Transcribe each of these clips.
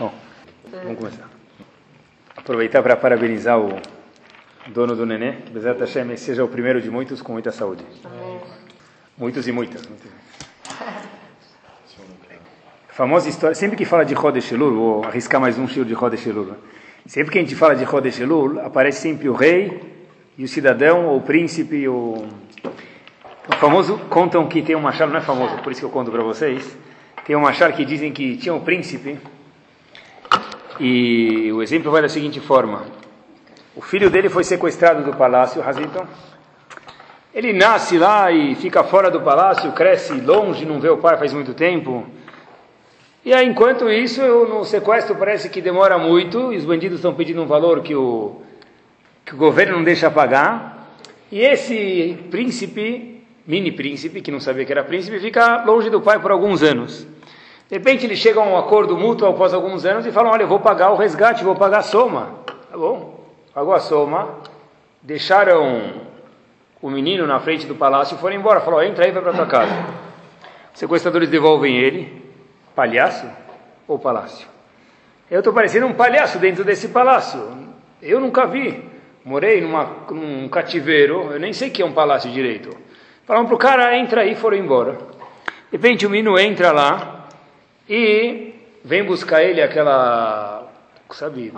Bom, vamos começar. Aproveitar para parabenizar o dono do nenê, que Bezat Hashem seja o primeiro de muitos com muita saúde. Muitos e muitas. Famosa história, sempre que fala de Elul, vou arriscar mais um estilo de Elul. Sempre que a gente fala de Elul, aparece sempre o rei e o cidadão, ou o príncipe, o... o famoso, contam que tem um machado, não é famoso, por isso que eu conto para vocês, tem um machado que dizem que tinha um príncipe e o exemplo vai da seguinte forma: o filho dele foi sequestrado do palácio, Hazilton. Ele nasce lá e fica fora do palácio, cresce longe, não vê o pai faz muito tempo. E aí, enquanto isso, no sequestro parece que demora muito, e os bandidos estão pedindo um valor que o, que o governo não deixa pagar. E esse príncipe, mini príncipe, que não sabia que era príncipe, fica longe do pai por alguns anos. De repente eles chegam a um acordo mútuo após alguns anos e falam: Olha, eu vou pagar o resgate, vou pagar a soma. Tá bom, pagou a soma. Deixaram o menino na frente do palácio e foram embora. Falou: Entra aí, vai para tua casa. Os sequestradores devolvem ele. Palhaço ou palácio? Eu estou parecendo um palhaço dentro desse palácio. Eu nunca vi. Morei numa, num cativeiro, eu nem sei que é um palácio direito. Falaram para o cara: Entra aí, foram embora. De repente o menino entra lá e vem buscar ele aquela, sabe,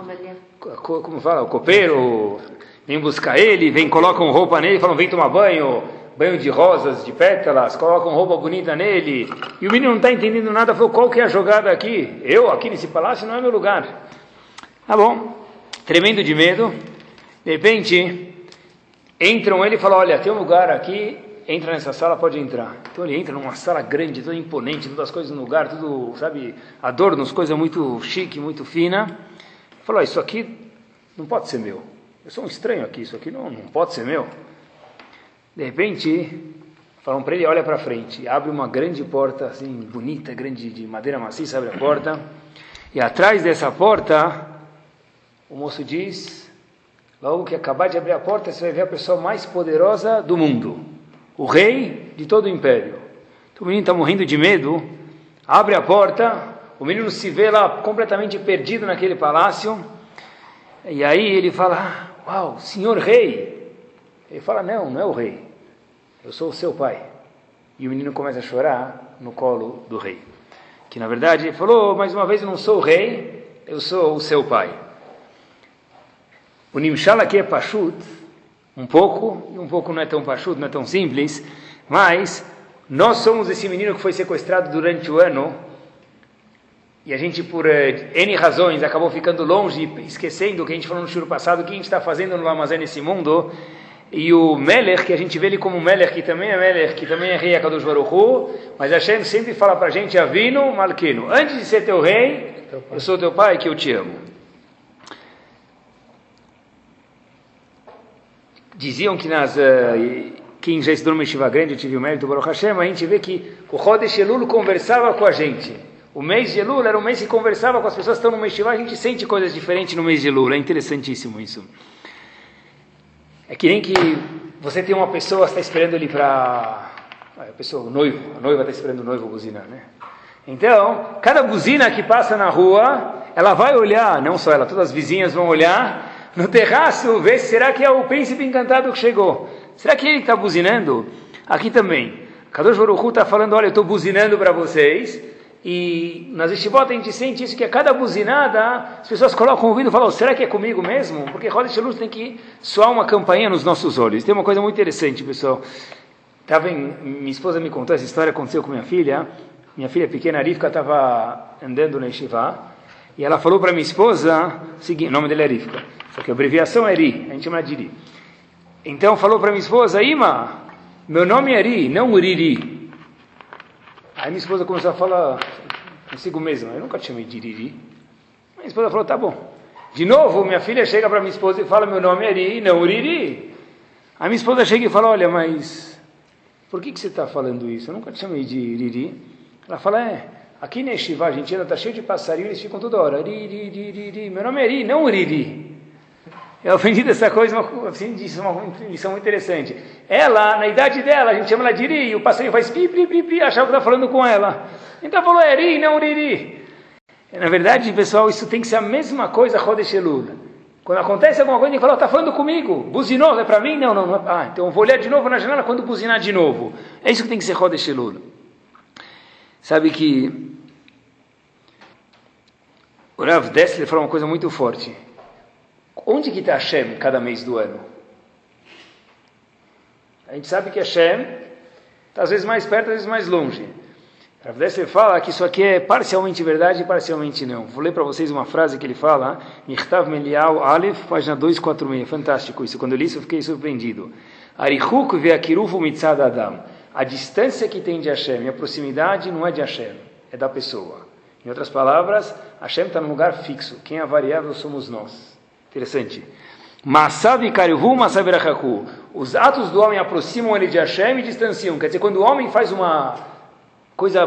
como fala, o copeiro, vem buscar ele, vem, colocam roupa nele, falam, vem tomar banho, banho de rosas, de pétalas, colocam roupa bonita nele, e o menino não está entendendo nada, falou, qual que é a jogada aqui? Eu, aqui nesse palácio, não é meu lugar. Tá bom, tremendo de medo, de repente, entram ele e falam, olha, tem um lugar aqui entra nessa sala, pode entrar. Então ele entra numa sala grande, toda imponente, todas as coisas no lugar, tudo, sabe, adornos, coisa muito chique, muito fina. Falou, isso aqui não pode ser meu. Eu sou um estranho aqui, isso aqui não, não pode ser meu. De repente, falam para ele, olha para frente. Abre uma grande porta, assim, bonita, grande, de madeira maciça, abre a porta. E atrás dessa porta, o moço diz, logo que acabar de abrir a porta, você vai ver a pessoa mais poderosa do mundo o rei de todo o império. Então, o menino está morrendo de medo, abre a porta, o menino se vê lá completamente perdido naquele palácio, e aí ele fala: Uau, senhor rei! Ele fala: Não, não é o rei, eu sou o seu pai. E o menino começa a chorar no colo do rei. Que na verdade ele falou: Mais uma vez eu não sou o rei, eu sou o seu pai. O Nimshal aqui é Pashut, um pouco, e um pouco não é tão pachudo, não é tão simples, mas nós somos esse menino que foi sequestrado durante o ano, e a gente, por uh, N razões, acabou ficando longe, esquecendo o que a gente falou no show passado, o que a gente está fazendo no Lamazé nesse mundo, e o Meler, que a gente vê ele como Meler, que também é Meler, que também é rei Akadosh Baruch Hu, mas Hashem sempre fala para a gente, Avino, Malquino, antes de ser teu rei, eu sou teu pai, que eu te amo. Diziam que nas uh, quem já estudou no Yeshiva grande, eu tive o mérito do Baruch Hashem, a gente vê que o Rodesh Elul conversava com a gente. O mês de Elul era um mês que conversava com as pessoas que estão no Yeshiva, a gente sente coisas diferentes no mês de Elul, é interessantíssimo isso. É que nem que você tem uma pessoa, está esperando ele para... A pessoa, o noivo, a noiva está esperando o noivo buzinar, né? Então, cada buzina que passa na rua, ela vai olhar, não só ela, todas as vizinhas vão olhar, no terraço, ver se será que é o príncipe encantado que chegou. Será que ele está buzinando? Aqui também. Kadosh Baruch está falando, olha, eu estou buzinando para vocês. E nas estivot a gente sente isso, que a cada buzinada, as pessoas colocam o ouvido e falam, será que é comigo mesmo? Porque Rodesh Luz tem que soar uma campainha nos nossos olhos. Tem uma coisa muito interessante, pessoal. Tava em, minha esposa me contou essa história, aconteceu com minha filha. Minha filha pequena, Rivka, estava andando na Yeshiva. E ela falou para minha esposa, o nome dela é Rivka. Só que a abreviação é Ri, a gente chama de Ri. Então falou para minha esposa, Ima, meu nome é Ri, não Riri. Aí minha esposa começou a falar consigo mesma, eu nunca te chamei de Riri. Minha esposa falou, tá bom. De novo, minha filha chega para minha esposa e fala, meu nome é Ri, não Riri. Aí minha esposa chega e fala, olha, mas por que, que você está falando isso? Eu nunca te chamei de Riri. Ela fala, é, aqui na Estivá, a gente ainda está cheio de passarinho, eles ficam toda hora, Ri, Ri, Ri, Ri, Ri. Meu nome é Ri, não Riri. Eu aprendi dessa coisa, uma, assim, disse uma lição muito interessante. Ela, na idade dela, a gente chama ela de Iri, e o passarinho faz pi, pi, pi, pi, achava que estava falando com ela. Então falou, é Iri, não Riri. Na verdade, pessoal, isso tem que ser a mesma coisa Rodesh. Quando acontece alguma coisa, ele fala, está falando comigo, buzinou, é para mim? Não, não, não. É... Ah, então eu vou olhar de novo na janela quando buzinar de novo. É isso que tem que ser Rodesh. Sabe que o Rav Dessler falou uma coisa muito forte. Onde que está Hashem cada mês do ano? A gente sabe que Hashem está às vezes mais perto, às vezes mais longe. Rav Dessler fala que isso aqui é parcialmente verdade e parcialmente não. Vou ler para vocês uma frase que ele fala, Mirtav Melial Aleph, página 246. Fantástico isso. Quando eu li isso, eu fiquei surpreendido. Arihuk ve'akirufu mitzad adam. A distância que tem de Hashem e a proximidade não é de Hashem, é da pessoa. Em outras palavras, Hashem está num lugar fixo. Quem é variável somos nós. Interessante. Os atos do homem aproximam ele de Hashem e distanciam. Quer dizer, quando o homem faz uma coisa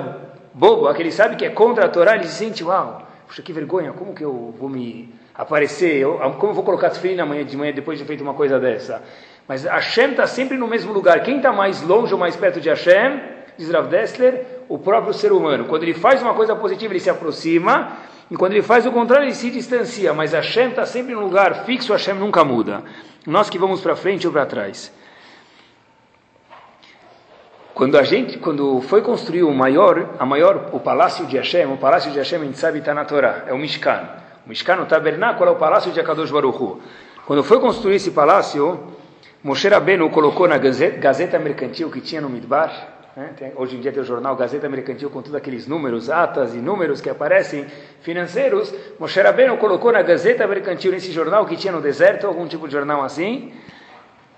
boba, que ele sabe que é contra a Torá, ele se sente, uau, puxa, que vergonha, como que eu vou me aparecer, eu, como eu vou colocar tefilin na manhã de manhã depois de feito uma coisa dessa? Mas Hashem está sempre no mesmo lugar. Quem está mais longe ou mais perto de Hashem, diz Rav Dessler, o próprio ser humano. Quando ele faz uma coisa positiva, ele se aproxima, e quando ele faz o contrário, ele se distancia. Mas Hashem está sempre no lugar fixo, Hashem nunca muda. Nós que vamos para frente ou para trás. Quando a gente, quando foi construído o maior, a maior, o palácio de Hashem, o palácio de Hashem a gente sabe está na Torá, é o Mishkan. O Mishkan, o tabernáculo, é o palácio de Akadosh Baruch Hu. Quando foi construído esse palácio, Moshe Rabbeinu colocou na Gazeta Mercantil que tinha no Midbar, né? hoje em dia tem o jornal Gazeta Mercantil com todos aqueles números, atas e números que aparecem financeiros. Moshe Rabbeinu colocou na Gazeta Mercantil, nesse jornal que tinha no deserto, algum tipo de jornal assim,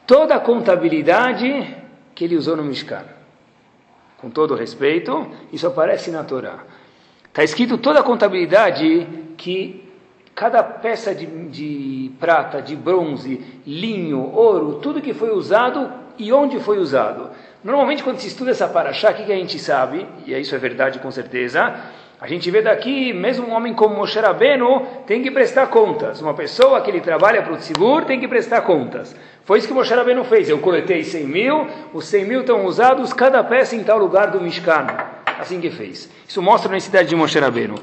toda a contabilidade que ele usou no Mishkan com todo respeito, isso aparece na Torá. Está escrito toda a contabilidade que cada peça de, de, prata, de bronze, linho, ouro, tudo que foi usado e onde foi usado. Normalmente, quando se estuda essa paraxá, o que, a gente sabe, e isso é verdade com certeza, a gente vê daqui, mesmo um homem como Moshe Rabbeinu tem que prestar contas. Uma pessoa que ele trabalha para o Tzibur tem que prestar contas. Foi isso que Moshe Rabbeinu fez. Eu coletei 100 mil, os 100 mil estão usados, cada peça em tal lugar do Mishkan. Assim que fez. Isso mostra a necessidade de Moshe Rabbeinu.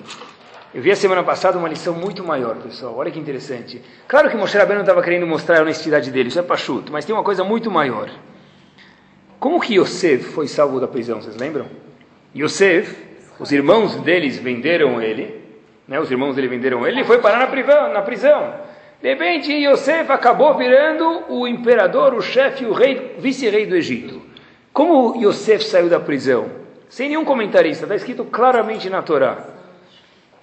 Eu vi a semana passada uma lição muito maior, pessoal. Olha que interessante. Claro que Moshe Rabbeinu estava querendo mostrar a honestidade dele, isso é pachuto, mas tem uma coisa muito maior. Como que Yosef foi salvo da prisão, vocês lembram? Yosef os irmãos deles venderam ele, né, os irmãos dele venderam ele, e foi parar na prisão, na prisão. De repente, Yosef acabou virando o imperador, o chefe, o rei, vice-rei do Egito. Como Yosef saiu da prisão? Sem nenhum comentarista, está escrito claramente na Torá.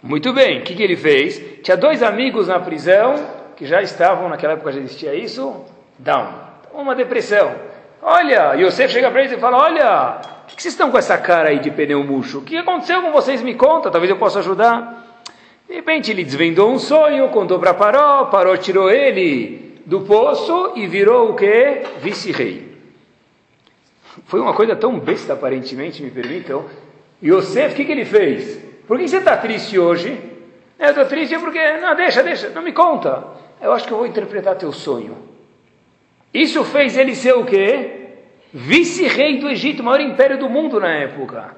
Muito bem, o que, que ele fez? Tinha dois amigos na prisão, que já estavam, naquela época já existia isso, down, uma depressão. Olha, Yosef chega para eles e fala, olha, por que vocês estão com essa cara aí de pneu murcho? O que aconteceu com vocês? Me conta, talvez eu possa ajudar. De repente ele desvendou um sonho, contou para Paró, Paró tirou ele do poço e virou o que? Vice-rei. Foi uma coisa tão besta, aparentemente, me permitam. Yosef, o que, que ele fez? Por que você está triste hoje? Eu estou triste porque, não, deixa, deixa, não me conta. Eu acho que eu vou interpretar teu sonho. Isso fez ele ser o quê? vice-rei do Egito, maior império do mundo na época.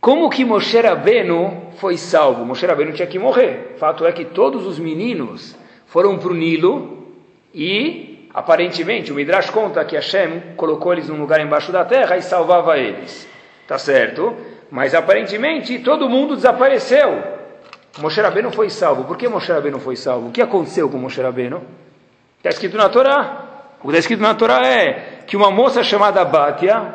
Como que Moshe Rabbeinu foi salvo? Moshe Rabbeinu tinha que morrer. Fato é que todos os meninos foram para o Nilo e, aparentemente, o Midrash conta que Hashem colocou eles num lugar embaixo da terra e salvava eles. Tá certo? Mas, aparentemente, todo mundo desapareceu. Moshe Rabbeinu foi salvo. Por que Moshe Rabbeinu foi salvo? O que aconteceu com Moshe Rabbeinu? Está escrito na Torá. O que está escrito na Torá é que uma moça chamada Batia,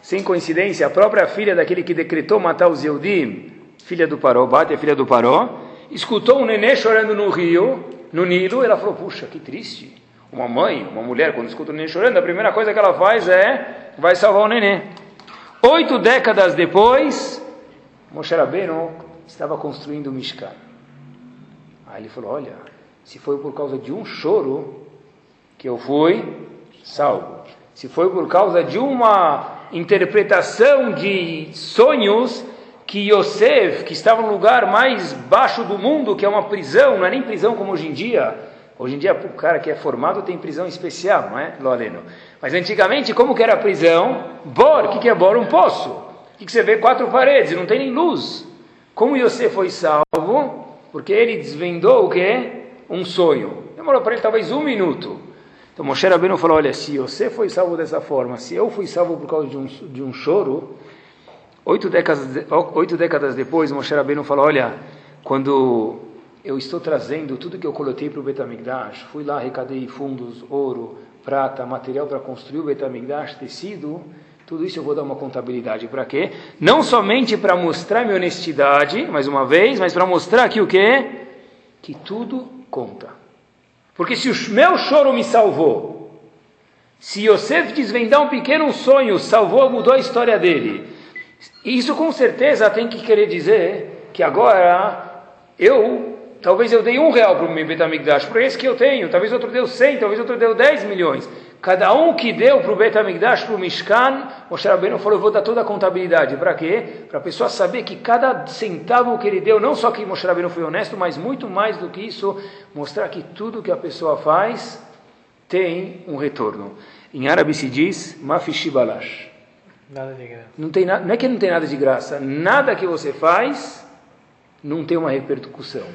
sem coincidência, a própria filha daquele que decretou matar os Yehudim, filha do Paró, Batia, filha do Paró, escutou um nenê chorando no rio, no Nilo, ela falou, puxa, que triste. Uma mãe, uma mulher, quando escuta o nenê chorando, a primeira coisa que ela faz é, vai salvar o nenê. Oito décadas depois, Moshe Rabbeinu estava construindo o Mishkan. Aí ele falou, olha, se foi por causa de um choro que eu fui salvo se foi por causa de uma interpretação de sonhos que Yosef, que estava no lugar mais baixo do mundo, que é uma prisão, não é nem prisão como hoje em dia. Hoje em dia o cara que é formado tem prisão especial, não é, Loreno? Mas antigamente, como que era a prisão? Bor, o que, que é bor? Um poço. O que, que você vê? Quatro paredes, não tem nem luz. Como Yosef foi salvo? Porque ele desvendou o quê? Um sonho. Demorou para ele talvez um minuto. Então Moshe Rabbeinu falou, olha, se você foi salvo dessa forma, se eu fui salvo por causa de um, de um choro, oito décadas, oito décadas depois, Moshe Rabbeinu falou, olha, quando eu estou trazendo tudo que eu coloquei para o Betamigdash, fui lá, arrecadei fundos, ouro, prata, material para construir o Betamigdash, tecido, tudo isso eu vou dar uma contabilidade. Para quê? Não somente para mostrar minha honestidade, mais uma vez, mas para mostrar aqui o quê? Que tudo conta. Porque se o meu choro me salvou, se Yosef desvendar um pequeno sonho, salvou, mudou a história dele, isso com certeza tem que querer dizer que agora eu Talvez eu dei um real para o meu Betamigdash, por esse que eu tenho. Talvez outro deu cem, talvez outro deu dez milhões. Cada um que deu para o Betamigdash, para o Mishkan, Moshe Rabbeinu falou, eu vou dar toda a contabilidade. Para quê? Para a pessoa saber que cada centavo que ele deu, não só que Moshe Rabbeinu foi honesto, mas muito mais do que isso, mostrar que tudo que a pessoa faz tem um retorno. Em árabe se diz, mafishibalash. Nada de graça. Não, tem na, não é que não tem nada de graça. Nada que você faz não tem uma repercussão.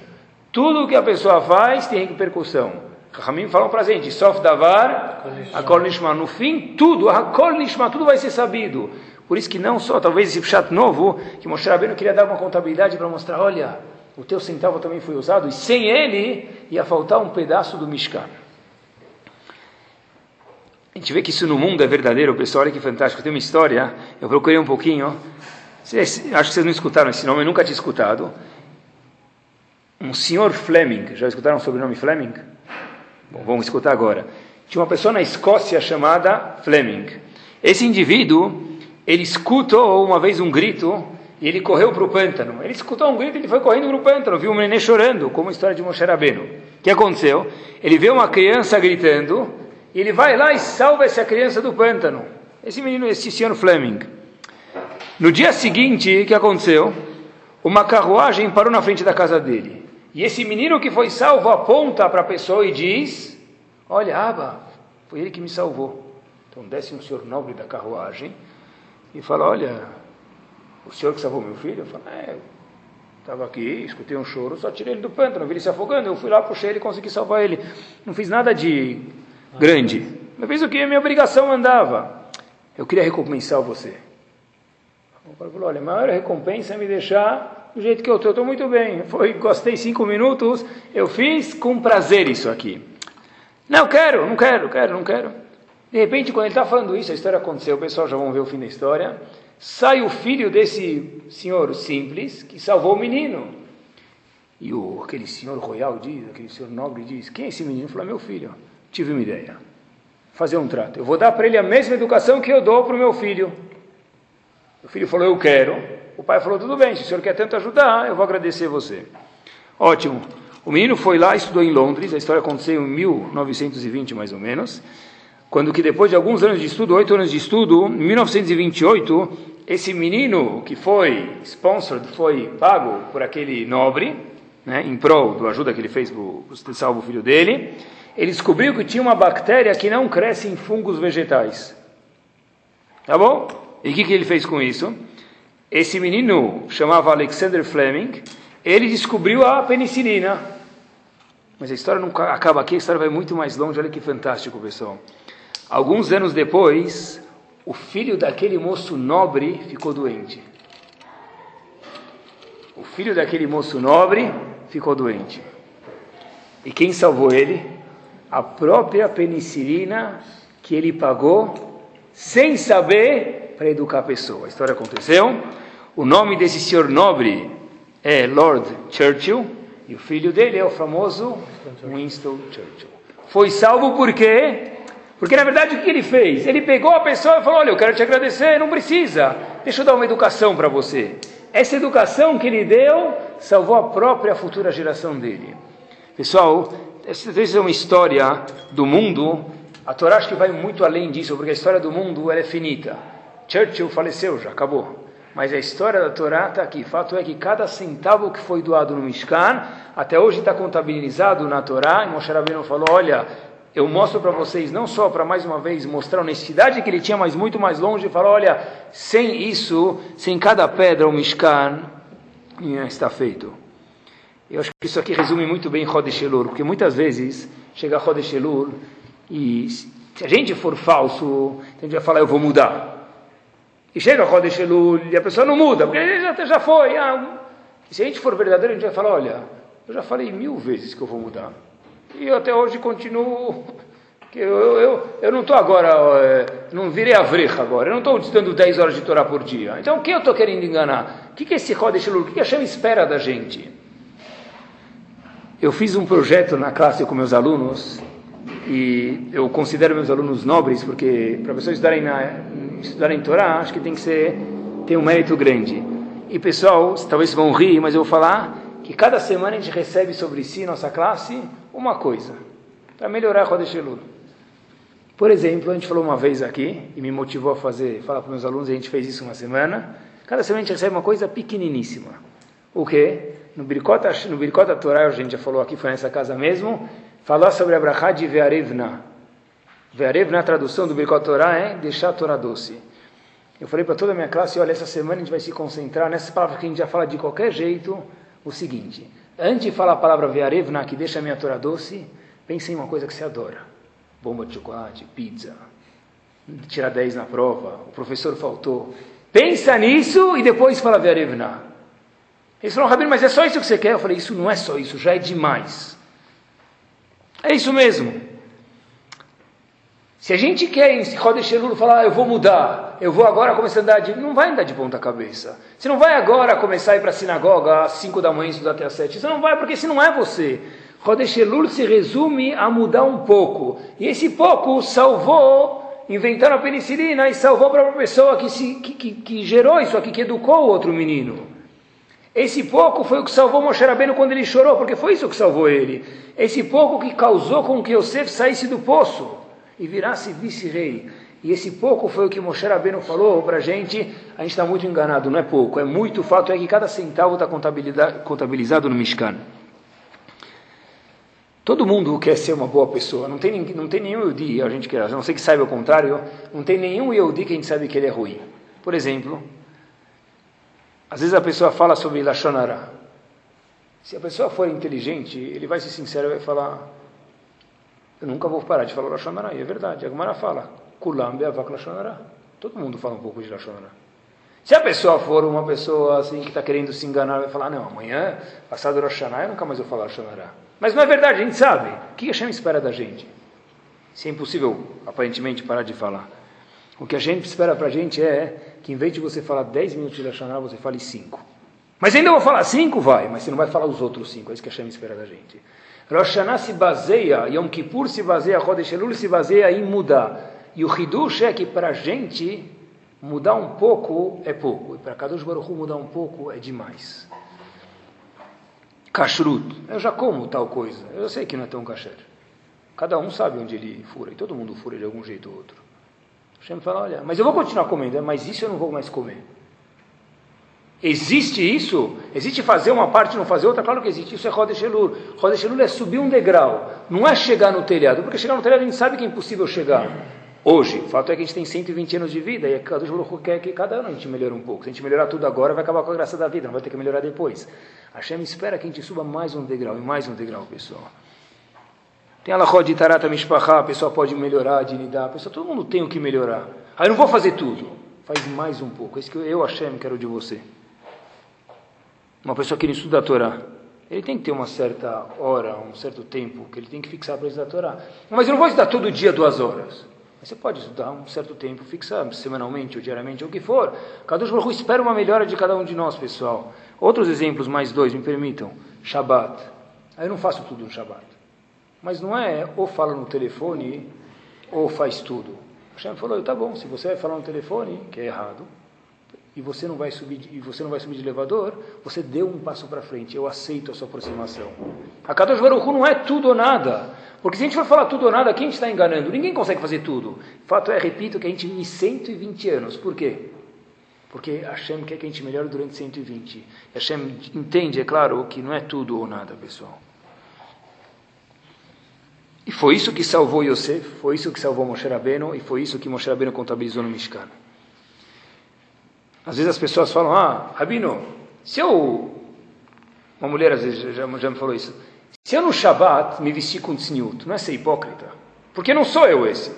Tudo que a pessoa faz tem repercussão. Rahamim falam para a gente, Sof Davar, Akol Nishma. No fim, tudo, Akol Nishma, tudo vai ser sabido. Por isso que não só, talvez esse chat novo, que mostrar bem, queria dar uma contabilidade para mostrar, olha, o teu centavo também foi usado, e sem ele ia faltar um pedaço do Mishkan. A gente vê que isso no mundo é verdadeiro, pessoal, olha que fantástico. Tem uma história, eu procurei um pouquinho, acho que vocês não escutaram esse nome, eu nunca tinha escutado um senhor Fleming. Já escutaram o sobrenome Fleming? Bom, vamos escutar agora. Tinha uma pessoa na Escócia chamada Fleming. Esse indivíduo, ele escutou uma vez um grito e ele correu para o pântano. Ele escutou um grito e ele foi correndo para o pântano, viu um neném chorando, como a história de Moshe Rabbeinu. O que aconteceu? Ele vê uma criança gritando e ele vai lá e salva essa criança do pântano. Esse menino, esse senhor Fleming. No dia seguinte, o que aconteceu? Uma carruagem parou na frente da casa dele. E esse menino que foi salvo aponta para a pessoa e diz: Olha, Aba, foi ele que me salvou. Então desce um senhor nobre da carruagem e fala: Olha, o senhor que salvou meu filho? Eu falo: É, estava aqui, escutei um choro, só tirei ele do pântano, vi ele se afogando. Eu fui lá, puxei ele consegui salvar ele. Não fiz nada de grande. Eu fiz o que minha obrigação andava. Eu queria recompensar você. O falou: Olha, a maior recompensa é me deixar do jeito que eu estou, estou muito bem. Foi, gostei cinco minutos, eu fiz com prazer isso aqui. Não quero, não quero, quero, não quero. De repente, quando ele está falando isso, a história aconteceu, o pessoal já vão ver o fim da história. Sai o filho desse senhor simples que salvou o menino. E o, aquele senhor royal diz, aquele senhor nobre diz: Quem é esse menino? Falou: Meu filho, tive uma ideia. Fazer um trato. Eu vou dar para ele a mesma educação que eu dou para o meu filho. O filho falou: Eu quero. O pai falou: tudo bem, se o senhor quer tanto ajudar, eu vou agradecer você. Ótimo. O menino foi lá, estudou em Londres, a história aconteceu em 1920 mais ou menos, quando que depois de alguns anos de estudo, oito anos de estudo, em 1928, esse menino que foi sponsored, foi pago por aquele nobre, né, em prol da ajuda que ele fez para salvar o filho dele, ele descobriu que tinha uma bactéria que não cresce em fungos vegetais. Tá bom? E o que, que ele fez com isso? Esse menino chamava Alexander Fleming, ele descobriu a penicilina. Mas a história não acaba aqui, a história vai muito mais longe, olha que fantástico, pessoal. Alguns anos depois, o filho daquele moço nobre ficou doente. O filho daquele moço nobre ficou doente. E quem salvou ele? A própria penicilina que ele pagou sem saber para educar a pessoa. A história aconteceu. O nome desse senhor nobre é Lord Churchill e o filho dele é o famoso Winston Churchill. Foi salvo por quê? Porque na verdade o que ele fez? Ele pegou a pessoa e falou: Olha, eu quero te agradecer, não precisa, deixa eu dar uma educação para você. Essa educação que ele deu salvou a própria futura geração dele. Pessoal, essa é uma história do mundo. A Torá acho que vai muito além disso, porque a história do mundo é finita. Churchill faleceu já, acabou. Mas a história da Torá está aqui. Fato é que cada centavo que foi doado no Mishkan, até hoje está contabilizado na Torá. E Moshe Rabbeinu falou, olha, eu mostro para vocês, não só para mais uma vez mostrar a honestidade que ele tinha, mas muito mais longe, falou, olha, sem isso, sem cada pedra, o Mishkan, está feito. Eu acho que isso aqui resume muito bem Rodesh Elul, porque muitas vezes chega Rodesh Elul e se a gente for falso, a gente vai falar, eu vou mudar. E chega Rodesh Elul e a pessoa não muda, porque já, já foi. Ah, se a gente for verdadeiro, a gente vai falar, olha, eu já falei mil vezes que eu vou mudar. E eu até hoje continuo que eu, eu, eu não estou agora, é, não virei avrecha agora, eu não estou estudando 10 horas de Torá por dia. Então, quem eu estou querendo enganar? O que, que é esse Rodesh Elul? O que, que a Shem espera da gente? Eu fiz um projeto na classe com meus alunos e eu considero meus alunos nobres porque para pessoas estudarem na estudarem Torá, acho que tem que ser tem um mérito grande. E pessoal, talvez vão rir, mas eu vou falar que cada semana a gente recebe sobre si, nossa classe, uma coisa para melhorar a Rodesh Elul. Por exemplo, a gente falou uma vez aqui e me motivou a fazer, falar para meus alunos, a gente fez isso uma semana. Cada semana a gente recebe uma coisa pequeniníssima. O quê? No Birkot, no Birkot Torah, a gente já falou aqui, foi nessa casa mesmo, falar sobre a Brachá de Ve'arevna. Ve'arevna, a tradução do Birkot Torah é deixar a Torá doce. Eu falei para toda a minha classe, olha, essa semana a gente vai se concentrar nessa palavra que a gente já fala de qualquer jeito, o seguinte, antes de falar a palavra Ve'arevna, que deixa a minha Torá doce, pense em uma coisa que você adora. Bomba de chocolate, pizza, tirar 10 na prova, o professor faltou. Pensa nisso e depois fala Ve'arevna. Eles falaram, Rabino, mas é só isso que você quer? Eu falei, isso não é só isso, já é demais. É isso mesmo. Se a gente quer em Rodesh Elul falar, ah, eu vou mudar, eu vou agora começar a andar de... Não vai andar de ponta cabeça. Você não vai agora começar a ir para a sinagoga às 5 da manhã e estudar até às 7. Você não vai, porque se não é você. Rodesh Elul se resume a mudar um pouco. E esse pouco salvou, inventaram a penicilina e salvou a própria pessoa que, se, que, que, que gerou isso aqui, que educou o outro menino. Esse pouco foi o que salvou Moshe Rabbeinu quando ele chorou, porque foi isso que salvou ele. Esse pouco que causou com que Yosef saísse do poço e virasse vice-rei. E esse pouco foi o que Moshe Rabbeinu falou para a gente. A gente está muito enganado, não é pouco, é muito. O fato é que cada centavo está contabilizado no Mishkan. Todo mundo quer ser uma boa pessoa. Não tem, não tem nenhum Yehudi, a gente quer, a não sei que saiba o contrário, não tem nenhum Yehudi que a gente sabe que ele é ruim. Por exemplo, às vezes a pessoa fala sobre Lashonara. Se a pessoa for inteligente, ele vai ser sincero e vai falar: Eu nunca vou parar de falar Lashonara. E é verdade. A Gemara fala: Kulam be'avak Lashonara. Todo mundo fala um pouco de Lashonara. Se a pessoa for uma pessoa assim que está querendo se enganar, vai falar: Não, amanhã, passado Rosh eu nunca mais vou falar Lashonara. Mas não é verdade, a gente sabe. O que Hashem espera da gente? Se é impossível, aparentemente, parar de falar. O que a gente espera para a gente é que em vez de você falar 10 minutos de Lashonara, você fale 5. Mas ainda vou falar 5, vai, mas você não vai falar os outros 5. É isso que a Hashem espera da gente. Rosh Hashanah se baseia, Yom Kippur se baseia, Chodesh Elul se baseia em mudar. E o Hidush é que para a gente mudar um pouco é pouco. E para Kadosh Baruch Hu mudar um pouco é demais. Kashrut. Eu já como tal coisa. Eu sei que não é tão kasher. Cada um sabe onde ele fura. E todo mundo fura de algum jeito ou outro. Hashem fala, olha, mas eu vou continuar comendo, mas isso eu não vou mais comer. Existe isso? Existe fazer uma parte e não fazer outra? Claro que existe. Isso é Rodesh Elul. Rodesh Elul é subir um degrau. Não é chegar no telhado. Porque chegar no telhado a gente sabe que é impossível chegar. Hoje, o fato é que a gente tem 120 anos de vida e a Kadosh quer que cada ano a gente melhore um pouco. Se a gente melhorar tudo agora, vai acabar com a graça da vida, não vai ter que melhorar depois. A Hashem espera que a gente suba mais um degrau e mais um degrau, pessoal. Tem a de Tarata Mishpachá, a pessoa pode melhorar, dignidade, a pessoa, todo mundo tem o que melhorar. Aí eu não vou fazer tudo. Faz mais um pouco. É isso que eu, Hashem, quero de você. Uma pessoa que estuda a Torá, ele tem que ter uma certa hora, um certo tempo que ele tem que fixar para estudar a Torá. Mas eu não vou estudar todo dia duas horas. Mas você pode estudar um certo tempo, fixar semanalmente ou diariamente, ou o que for. Kadosh Baruch espera uma melhora de cada um de nós, pessoal. Outros exemplos, mais dois, me permitam. Shabat. Aí eu não faço tudo no Shabat. Mas não é ou fala no telefone ou faz tudo. Hashem falou, tá bom, se você vai falar no telefone, que é errado, e você não vai subir e você não vai subir de elevador, você deu um passo para frente. Eu aceito a sua aproximação. A Kadosh Baruch não é tudo ou nada. Porque se a gente for falar tudo ou nada, quem está enganando? Ninguém consegue fazer tudo. Fato é, repito, que a gente vive 120 anos. Por quê? Porque Hashem quer que a gente melhore durante 120. Hashem entende, é claro, que não é tudo ou nada, pessoal. E foi isso que salvou Yosef, foi isso que salvou Moshe Rabbeinu, e foi isso que Moshe Rabbeinu contabilizou no Mishkan. Às vezes as pessoas falam, ah, Rabino, se eu Uma mulher às vezes já, já me falou isso. Se eu no Shabat me vestir com tzniut, não é ser hipócrita? Porque não sou eu esse.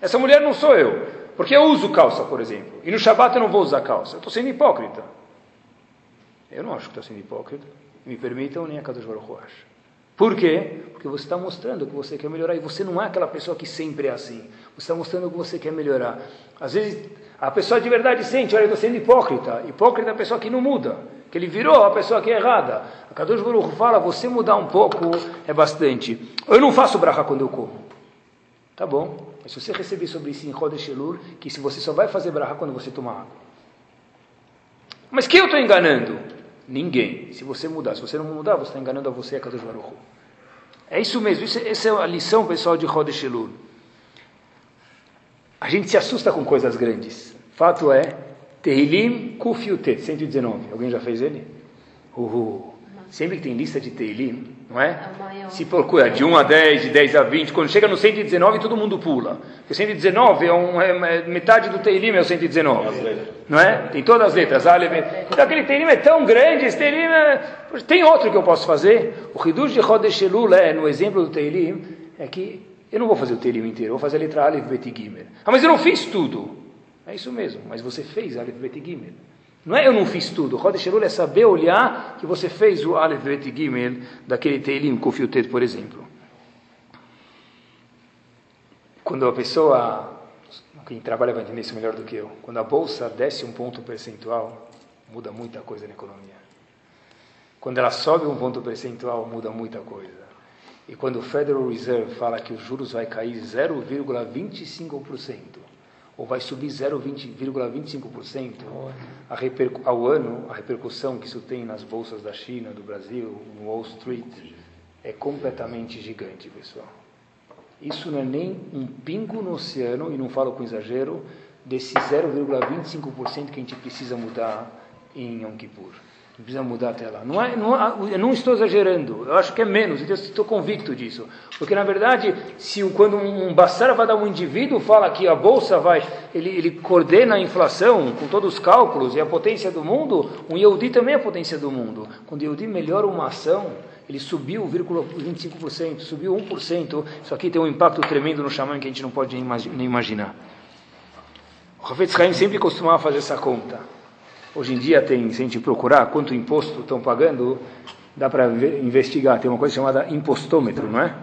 Essa mulher não sou eu. Porque eu uso calça, por exemplo. E no Shabat eu não vou usar calça. Eu estou sendo hipócrita. Eu não acho que estou sendo hipócrita. Me permitam, nem a Kadosh Baruch acha. Por quê? Porque você está mostrando que você quer melhorar. E você não é aquela pessoa que sempre é assim. Você está mostrando que você quer melhorar. Às vezes, a pessoa de verdade sente, olha, eu estou sendo hipócrita. Hipócrita é a pessoa que não muda. Que ele virou a pessoa que é errada. A Kadosh Baruch fala, você mudar um pouco é bastante. Eu não faço bracha quando eu como. Tá bom. Mas se você receber sobre isso em Rodesh Elul, que se você só vai fazer bracha quando você tomar água. Mas quem eu estou enganando? Ninguém. Se você mudar, se você não mudar, você está enganando a você e a Kadosh Baruch É isso mesmo. Isso, essa é a lição, pessoal, de Rodesh Elul. A gente se assusta com coisas grandes. Fato é, Tehilim Kufiutet, 119. Alguém já fez ele? Uhul. Sempre que tem lista de Teilim, não é? Se procura de 1 a 10, de 10 a 20, quando chega no 119 todo mundo pula. Porque 119 é, um, é metade do Teilim é o 119. Não é? Tem todas as letras. Então aquele Teilim é tão grande, esse Teilim é... Tem outro que eu posso fazer? O Hidush de Chodesh Elul é, no exemplo do Teilim, é que eu não vou fazer o Teilim inteiro, eu vou fazer a letra Aleph, Bet Gimel. Ah, mas eu não fiz tudo. É isso mesmo, mas você fez Aleph, Bet Gimel. Não é eu não fiz tudo. Rodesh Elul é saber olhar que você fez o Aleph Bet Gimel daquele Teilim, Kofiutet, por exemplo. Quando a pessoa, quem trabalha vai entender isso melhor do que eu, quando a bolsa desce um ponto percentual, muda muita coisa na economia. Quando ela sobe um ponto percentual, muda muita coisa. E quando o Federal Reserve fala que os juros vai cair 0,25%, ou vai subir 0,25% ao ano, a repercussão que isso tem nas bolsas da China, do Brasil, no Wall Street, é completamente gigante, pessoal. Isso não é nem um pingo no oceano, e não falo com exagero, desse 0,25% que a gente precisa mudar em Yom Kippur precisa mudar até lá. Não é, não, é, eu não estou exagerando, eu acho que é menos, eu estou convicto disso. Porque, na verdade, se quando um Bassara vai dar um indivíduo, fala que a bolsa vai, ele, ele coordena a inflação com todos os cálculos e a potência do mundo, um Yehudi também é a potência do mundo. Quando o Yehudi melhora uma ação, ele subiu 0,25%, subiu 1%, isso aqui tem um impacto tremendo no xamã que a gente não pode nem imaginar. O Rafetz Haim sempre costumava fazer essa conta. Hoje em dia tem, se a gente procurar quanto imposto estão pagando, dá para investigar. Tem uma coisa chamada impostômetro, não é?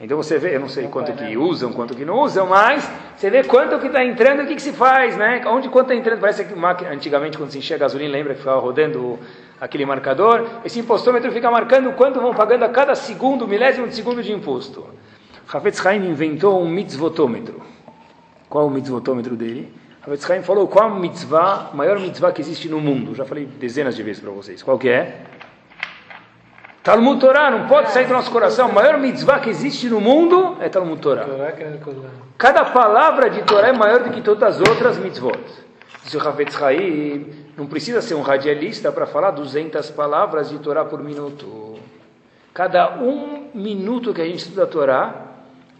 Então você vê, eu não sei quanto que usam, quanto que não usam, mas você vê quanto que está entrando, o que, que se faz, né? Onde quanto está entrando? Parece que antigamente quando se enchia gasolina, lembra que ficava rodando aquele marcador? Esse impostômetro fica marcando quanto vão pagando a cada segundo, milésimo de segundo de imposto. Hafetz Haim inventou um mitzvotômetro. Qual o mitzvotômetro dele? Havetz Haim falou qual a mitzvah, maior mitzvah que existe no mundo. Já falei dezenas de vezes para vocês. Qual que é? Talmud Torah, não pode sair do nosso coração. A maior mitzvah que existe no mundo é Talmud Torah. Cada palavra de Torah é maior do que todas as outras mitzvot. Diz o Havetz Haim, não precisa ser um radialista para falar 200 palavras de Torah por minuto. Cada um minuto que a gente estuda a Torá,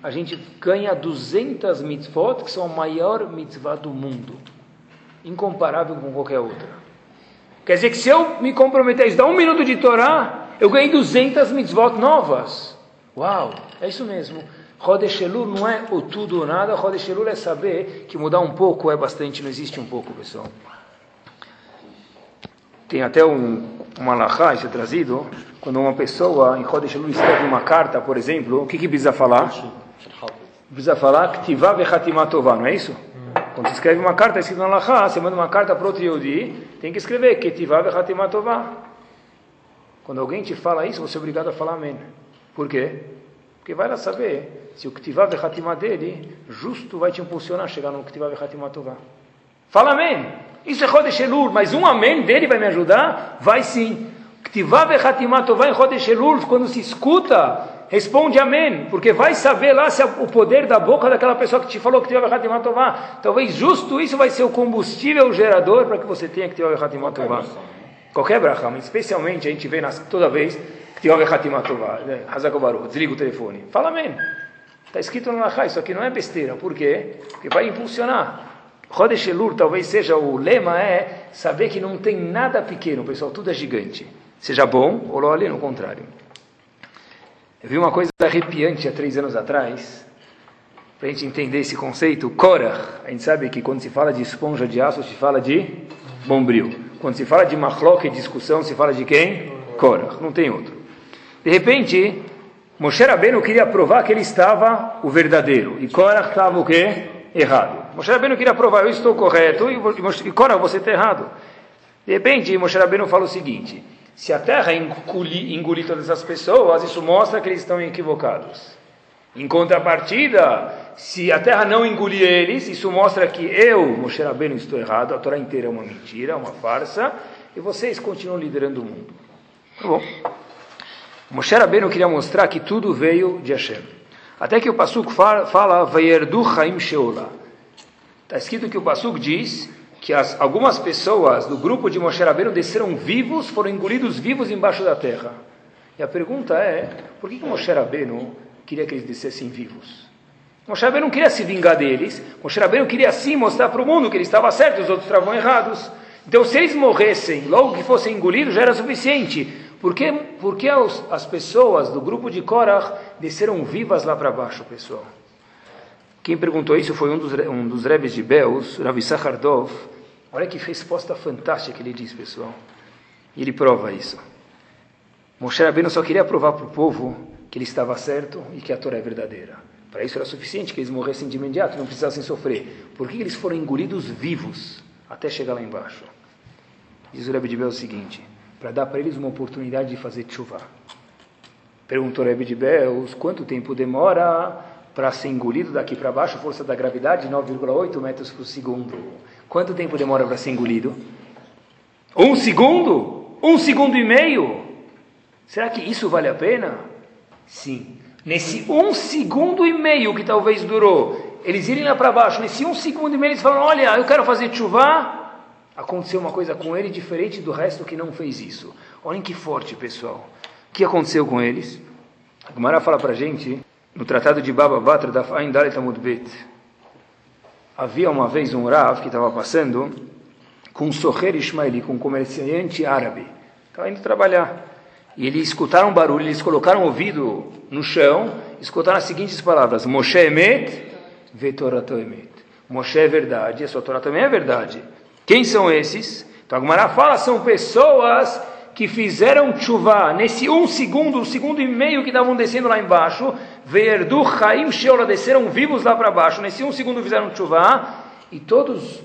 a gente ganha 200 mitzvot, que são a maior mitzvah do mundo, incomparável com qualquer outra. Quer dizer que se eu me comprometer a estudar um minuto de Torá, eu ganhei 200 mitzvot novas. Uau, é isso mesmo. Rodesh não é o tudo ou nada, Rodesh é saber que mudar um pouco é bastante, não existe um pouco, pessoal. Tem até um, uma lahá, isso é trazido, quando uma pessoa em Rodesh escreve uma carta, por exemplo, o que, que precisa falar? Precisa falar Ktivá vechatimatová, não é isso? Quando você escreve uma carta escrita na Lachá, você manda uma carta para outro Yodi, tem que escrever Ktivá vechatimatová. Quando alguém te fala isso, você é obrigado a falar Amém. Por quê? Porque vai lá saber se o Ktivá vechatimá dele, justo vai te impulsionar a chegar no Ktivá vechatimatová. Fala Amém. Isso é Chodesh Elul, mas um Amém dele vai me ajudar? Vai sim. Ktivá vechatimatová em Chodesh Elul, quando se escuta responde amém, porque vai saber lá se é o poder da boca daquela pessoa que te falou que tiver Hatimatová. Talvez justo isso vai ser o combustível o gerador para que você tenha que tiver Hatimatová. Qualquer brachá, mas especialmente a gente vê nas, toda vez que tiver Hatimatová. Né? Hazakobaru, desliga o telefone. Fala amém. Está escrito no Lachá, isso aqui não é besteira. Por quê? Porque vai impulsionar. Rodesh Elur talvez seja o lema é saber que não tem nada pequeno, pessoal, tudo é gigante. seja bom, ou lo no contrário. Eu vi uma coisa arrepiante há três anos atrás, para a gente entender esse conceito. Korah, a gente sabe que quando se fala de esponja de aço, se fala de bombril. Quando se fala de machlok e discussão, se fala de quem? Korah, não tem outro. De repente, Moshe Rabbeinu queria provar que ele estava o verdadeiro, e Korah estava o quê? Errado. Moshe Rabbeinu queria provar, eu estou correto, e Korah, você está errado. De repente, Moshe Rabbeinu fala o seguinte, se a terra engolir, engolir todas as pessoas, isso mostra que eles estão equivocados. Em contrapartida, se a terra não engolir eles, isso mostra que eu, Moshe Rabbeinu, estou errado, a Torá inteira é uma mentira, uma farsa, e vocês continuam liderando o mundo. Tá bom. Moshe Rabbeinu queria mostrar que tudo veio de Hashem. Até que o Pasuk fala, fala Vayerdu Sheolah. Está escrito que o Pasuk diz que as, algumas pessoas do grupo de Moshe Rabbeinu desceram vivos, foram engolidos vivos embaixo da terra. E a pergunta é, por que, que Moshe Rabbeinu queria que eles descessem vivos? Moshe Rabbeinu não queria se vingar deles, Moshe Rabbeinu queria sim mostrar para o mundo que ele estava certo e os outros estavam errados. Então, se eles morressem, logo que fossem engolidos, já era suficiente. Por que, por que as, as pessoas do grupo de Korah desceram vivas lá para baixo, pessoal? Quem perguntou isso foi um dos, um dos rebes de Beus, Ravi Sachardov. Olha que resposta fantástica que ele diz, pessoal. E ele prova isso. Moshe Rabbeinu só queria provar para o povo que ele estava certo e que a Torá é verdadeira. Para isso era suficiente que eles morressem de imediato, não precisassem sofrer. Por que eles foram engolidos vivos até chegar lá embaixo? Diz o Rebbe de Beus o seguinte, para dar para eles uma oportunidade de fazer chuva. Perguntou o Rebbe de Beus, quanto tempo demora para ser engolido daqui para baixo, força da gravidade, 9,8 metros por segundo. Quanto tempo demora para ser engolido? Um segundo? Um segundo e meio? Será que isso vale a pena? Sim. Nesse um segundo e meio que talvez durou, eles irem lá para baixo, nesse um segundo e meio eles falam, olha, eu quero fazer chuva. Aconteceu uma coisa com ele diferente do resto que não fez isso. Olhem que forte, pessoal. O que aconteceu com eles? A Gemara fala para gente no tratado de Baba Batra da Fain. Havia uma vez um Rav que estava passando com um soher ismaeli, com um comerciante árabe. Estava indo trabalhar. E eles escutaram um barulho, eles colocaram o ouvido no chão, escutaram as seguintes palavras: Moshe Emet, Vetorato Emet. Moshe é verdade, a sua Torá também é verdade. Quem são esses? Então a Gemara fala, são pessoas que fizeram chuva nesse um segundo, um segundo e meio que estavam descendo lá embaixo, Verdu Chaim Sheola desceram vivos lá para baixo, nesse um segundo fizeram chuva, e todos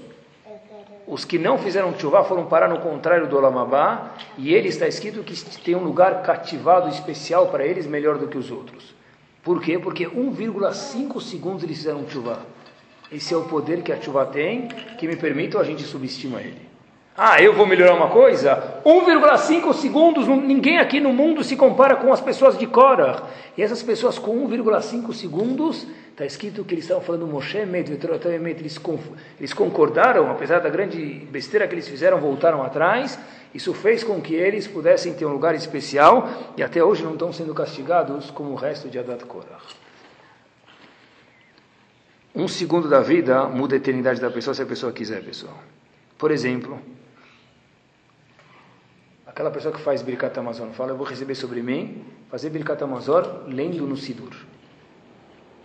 os que não fizeram chuva foram parar no contrário do Olamabá, e ele está escrito que tem um lugar cativado especial para eles, melhor do que os outros. Por quê? Porque 1,5 segundos eles fizeram chuva. Esse é o poder que a chuva tem, que me permite a gente subestimar ele. Ah, eu vou melhorar uma coisa? 1,5 segundos, ninguém aqui no mundo se compara com as pessoas de Korah. E essas pessoas com 1,5 segundos, está escrito que eles estavam falando Moshe Emet, eles, eles concordaram, apesar da grande besteira que eles fizeram, voltaram atrás. Isso fez com que eles pudessem ter um lugar especial e até hoje não estão sendo castigados como o resto de Adat Korah. Um segundo da vida muda a eternidade da pessoa se a pessoa quiser, pessoal. Por exemplo, Aquela pessoa que faz Birkat Amazon fala, eu vou receber sobre mim, fazer Birkat Amazon lendo no Sidur.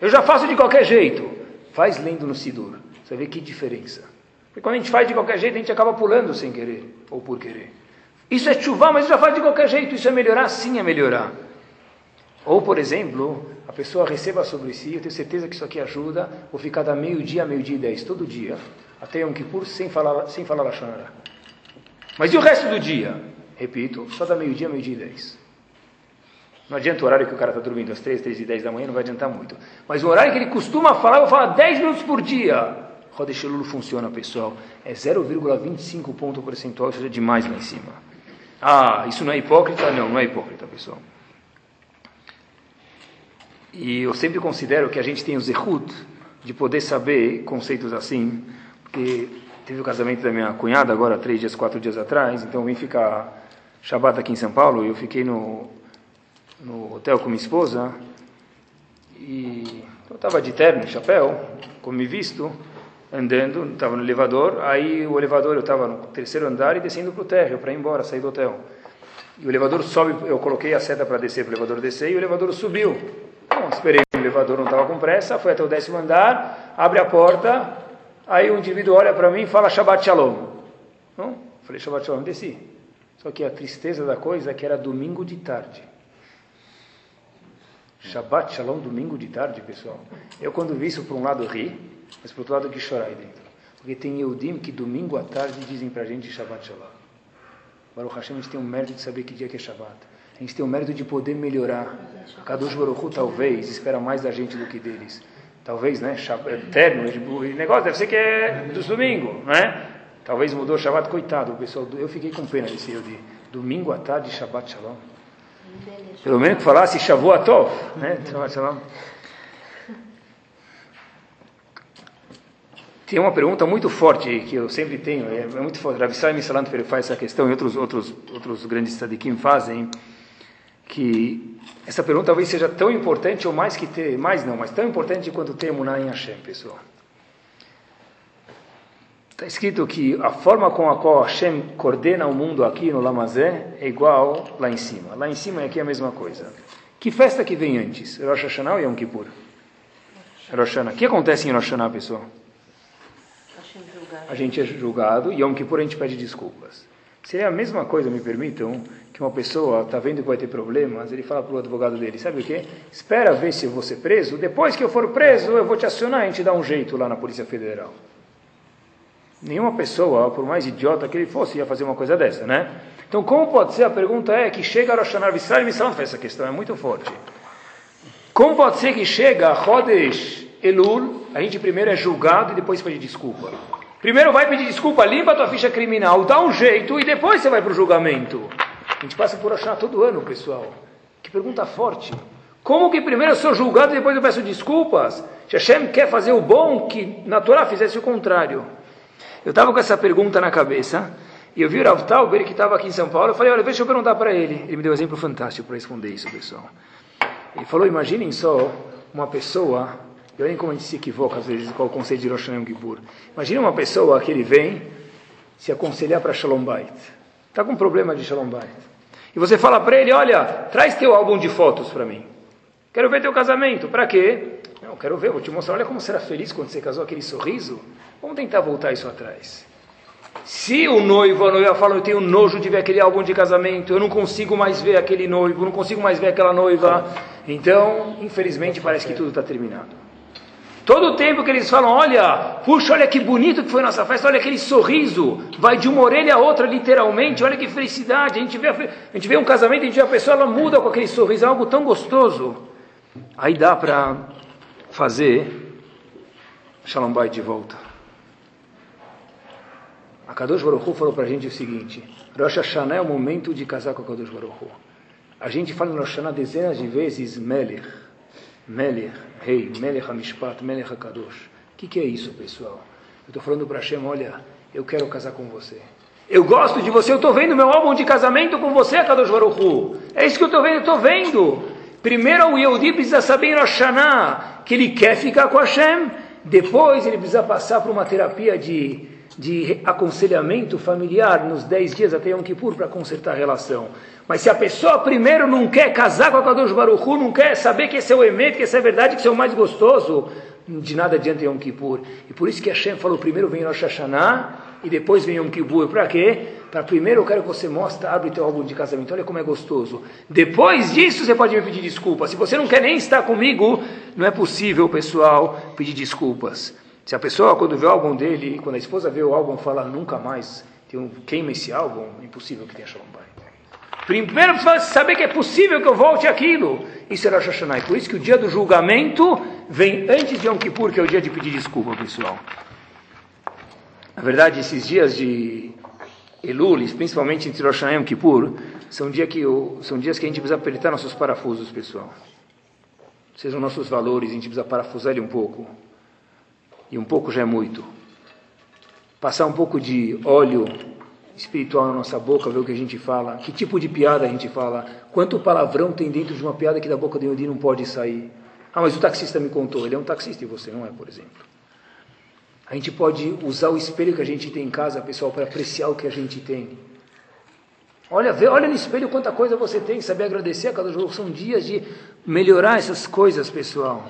Eu já faço de qualquer jeito. Faz lendo no Sidur. Você vê que diferença. Porque quando a gente faz de qualquer jeito, a gente acaba pulando sem querer, ou por querer. Isso é chuva, mas já faz de qualquer jeito. Isso é melhorar? Sim, é melhorar. Ou, por exemplo, a pessoa receba sobre si, eu tenho certeza que isso aqui ajuda, vou ficar da meio-dia a meio-dia e dez, todo dia, até Yom Kippur, sem falar, sem falar Lashonara. Mas e o resto do dia? Repito, só da meio-dia, meio-dia e dez. Não adianta o horário que o cara está dormindo, às três, três e dez da manhã, não vai adiantar muito. Mas o horário que ele costuma falar, eu falar dez minutos por dia. Roda Lulu funciona, pessoal. É 0,25 ponto percentual, isso é demais lá em cima. Ah, isso não é hipócrita? Não, não é hipócrita, pessoal. E eu sempre considero que a gente tem o zehut de poder saber conceitos assim, porque teve o casamento da minha cunhada agora, três dias, quatro dias atrás, então vim ficar Shabbat aqui em São Paulo, eu fiquei no, no hotel com minha esposa, e eu estava de terno, chapéu, como me visto, andando, estava no elevador, aí o elevador, eu estava no terceiro andar e descendo para o térreo, para ir embora, sair do hotel. E o elevador sobe, eu coloquei a seta para descer, para o elevador descer, e o elevador subiu. Bom, esperei, o elevador não estava com pressa, foi até o décimo andar, abre a porta, aí o indivíduo olha para mim e fala Shabbat Shalom. Não? Falei Shabbat Shalom, desci. Só que a tristeza da coisa é que era domingo de tarde. Shabbat Shalom, domingo de tarde, pessoal. Eu quando vi isso, por um lado ri, mas por outro lado que chorar aí dentro. Porque tem Eudim que domingo à tarde dizem para a gente Shabbat Shalom. Baruch Hashem, a gente tem o mérito de saber que dia que é Shabbat. A gente tem o mérito de poder melhorar. Kadosh Baruch Hu, talvez espera mais da gente do que deles. Talvez, né? Eterno. O negócio deve ser que é dos domingos, né? Talvez mudou o Shabbat, coitado. Pessoal, eu fiquei com pena desse Eudim. Domingo à tarde, Shabbat Shalom. Pelo menos que falasse Shavuatov, né? Shabbat Shalom. Tem uma pergunta muito forte que eu sempre tenho, é, é muito forte. Rav Israel Salant faz essa questão e outros outros outros grandes tzadikim fazem que essa pergunta talvez seja tão importante ou mais que ter, mais não, mas tão importante quanto ter Emuná em Hashem, pessoal. Está escrito que a forma com a qual Hashem coordena o mundo aqui no Lamazé é igual lá em cima. Lá em cima é aqui a mesma coisa. Que festa que vem antes? Rosh Hashanah ou Yom Kippur? Rosh Hashanah. O que acontece em Rosh Hashanah, pessoal? a gente é julgado e Yom Kippur a gente pede desculpas. Seria a mesma coisa, me permitam, que uma pessoa está vendo que vai ter problemas, ele fala para o advogado dele, sabe o quê? Espera ver se eu vou ser preso, depois que eu for preso eu vou te acionar, a gente dá um jeito lá na Polícia Federal. Nenhuma pessoa, por mais idiota que ele fosse, ia fazer uma coisa dessa, né? Então, como pode ser? A pergunta é que chega Rosh Hashanah, Missalam faz essa questão, é muito forte. Como pode ser que chega a Chodesh Elul, a gente primeiro é julgado e depois pede desculpa? Primeiro vai pedir desculpa, limpa a tua ficha criminal, dá um jeito e depois você vai para o julgamento. A gente passa por achar todo ano, pessoal. Que pergunta forte. Como que primeiro eu sou julgado e depois eu peço desculpas? Se Hashem quer fazer o bom, que na Torá fizesse o contrário. Eu estava com essa pergunta na cabeça e eu vi o Rav Tauber, que estava aqui em São Paulo. Eu falei, olha, deixa eu perguntar para ele. Ele me deu um exemplo fantástico para responder isso, pessoal. Ele falou, imaginem só uma pessoa e olhem como a gente se equivoca às vezes com o conceito de Rosh Hashanah. Imagina uma pessoa que ele vem se aconselhar para Shalom Bait. Está com um problema de Shalom Bait. E você fala para ele, olha, traz teu álbum de fotos para mim. Quero ver teu casamento. Para quê? Não, quero ver, vou te mostrar. Olha como será feliz quando você casou, aquele sorriso. Vamos tentar voltar isso atrás. Se o noivo, a noiva fala, eu tenho nojo de ver aquele álbum de casamento, eu não consigo mais ver aquele noivo, não consigo mais ver aquela noiva, então, infelizmente, parece que tudo está terminado. Todo o tempo que eles falam, olha, puxa, olha que bonito que foi nossa festa, olha aquele sorriso, vai de uma orelha a outra, literalmente, olha que felicidade. A gente vê, a, a gente vê um casamento, a gente vê a pessoa, ela muda com aquele sorriso, é algo tão gostoso. Aí dá para fazer Shalom Bay de volta. A Kadosh Baruch Hu falou para a gente o seguinte: Rosh Hashanah é o momento de casar com a Kadosh Baruch Hu. A gente fala em Rosh Hashanah dezenas de vezes Melech, Melech, rei, Melech HaMishpat, Melech HaKadosh. O que, que é isso, pessoal? Eu estou falando para Hashem, olha, eu quero casar com você. Eu gosto de você, eu estou vendo meu álbum de casamento com você, Kadosh Baruch Hu. É isso que eu estou vendo, eu estou vendo. Primeiro o Yehudi precisa saber em Rosh Hashanah que ele quer ficar com Hashem. Depois ele precisa passar por uma terapia de, de aconselhamento familiar nos 10 dias até Yom Kippur para consertar a relação. Mas se a pessoa primeiro não quer casar com a Kadosh Baruch Hu, não quer saber que esse é o emet, que esse é verdade, que esse é o mais gostoso, de nada adianta Yom Kippur. E por isso que Hashem falou, primeiro vem Rosh Hashanah e depois vem Yom Kippur. Para quê? Para primeiro eu quero que você mostre, abre teu álbum de casamento, olha como é gostoso. Depois disso você pode me pedir desculpas. Se você não quer nem estar comigo, não é possível, pessoal, pedir desculpas. Se a pessoa, quando vê o álbum dele, quando a esposa vê o álbum, fala nunca mais, tem um, queima esse álbum, é impossível que tenha Shalom Bay. Primeiro precisa saber que é possível que eu volte aquilo. Isso era Hashanah. Por isso que o dia do julgamento vem antes de Yom Kippur, que é o dia de pedir desculpa, pessoal. Na verdade, esses dias de Elul, principalmente entre Rosh e Yom Kippur, são, dia que são dias que a gente precisa apertar nossos parafusos, pessoal. Sejam nossos valores, a gente precisa parafusar ele um pouco. E um pouco já é muito. Passar um pouco de óleo espiritual na nossa boca, ver o que a gente fala, que tipo de piada a gente fala, quanto palavrão tem dentro de uma piada que da boca de Yodi não pode sair. Ah, mas o taxista me contou, ele é um taxista e você não é, por exemplo. A gente pode usar o espelho que a gente tem em casa, pessoal, para apreciar o que a gente tem. Olha, vê, olha no espelho quanta coisa você tem, saber agradecer a cada jogo. São dias de melhorar essas coisas, pessoal.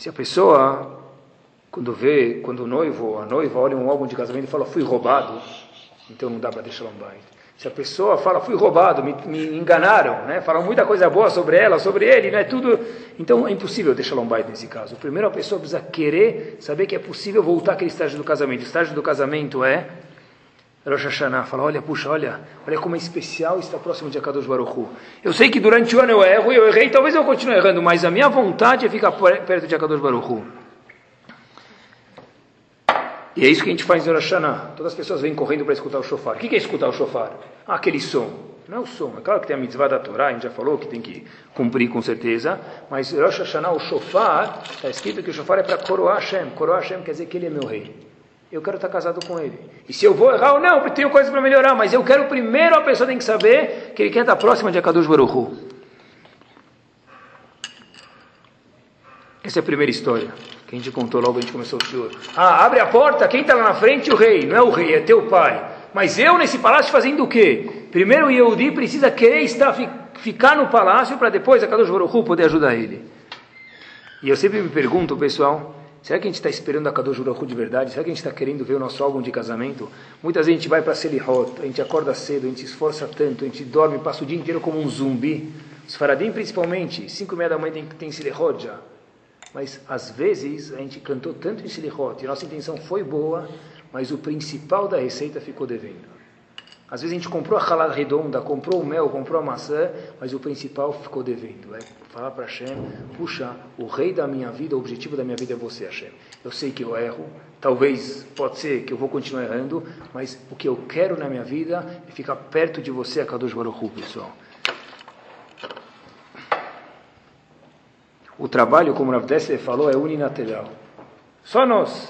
Se a pessoa, quando vê, quando o noivo, a noiva olha um álbum de casamento e fala, fui roubado, então não dá para deixar um baile. Se a pessoa fala, fui roubado, me, me, enganaram, né? falam muita coisa boa sobre ela, sobre ele, né? tudo. Então é impossível deixar baile nesse caso. Primeiro a pessoa precisa querer saber que é possível voltar àquele estágio do casamento. O estágio do casamento é Rosh Hashanah fala, olha, puxa, olha, olha como é especial estar próximo de Akadosh Baruch Hu. Eu sei que durante o ano eu erro, eu errei, talvez eu continue errando, mas a minha vontade é ficar perto de Akadosh Baruch Hu. E é isso que a gente faz no Rosh Hashanah. Todas as pessoas vêm correndo para escutar o shofar. O que é escutar o shofar? Ah, aquele som. Não é o som. É claro que tem a mitzvah da Torá, a gente já falou que tem que cumprir com certeza. Mas Rosh Hashanah, o shofar, está escrito que o shofar é para coroar Hashem. Coroar Hashem quer dizer que ele é meu rei eu quero estar casado com ele. E se eu vou errar ou não, tenho coisas para melhorar, mas eu quero primeiro a pessoa tem que saber que ele quer estar próximo de Akadosh Baruch Hu. Essa é a primeira história que a gente contou logo a gente começou o senhor. Ah, abre a porta, quem está lá na frente? O rei. Não é o rei, é teu pai. Mas eu nesse palácio fazendo o quê? Primeiro o Yehudi precisa querer estar, ficar no palácio para depois a Kadosh poder ajudar ele. E eu sempre me pergunto, pessoal, Será que a gente está esperando a Kadosh Baruch de verdade? Será que a gente está querendo ver o nosso álbum de casamento? Muitas vezes a gente vai para Selihot, a gente acorda cedo, a gente se esforça tanto, a gente dorme, passa o dia inteiro como um zumbi. Os faradim principalmente, cinco e meia da manhã tem, tem Selihot já. Mas às vezes a gente cantou tanto em Selihot e nossa intenção foi boa, mas o principal da receita ficou devendo. Às vezes a gente comprou a halal redonda, comprou o mel, comprou a maçã, mas o principal ficou devendo. É falar para Hashem, puxa, o rei da minha vida, o objetivo da minha vida é você, Hashem. Eu sei que eu erro, talvez, pode ser que eu vou continuar errando, mas o que eu quero na minha vida é ficar perto de você, a Kadosh Baruch pessoal. O trabalho, como Rav Dessler falou, é unilateral. Só nós.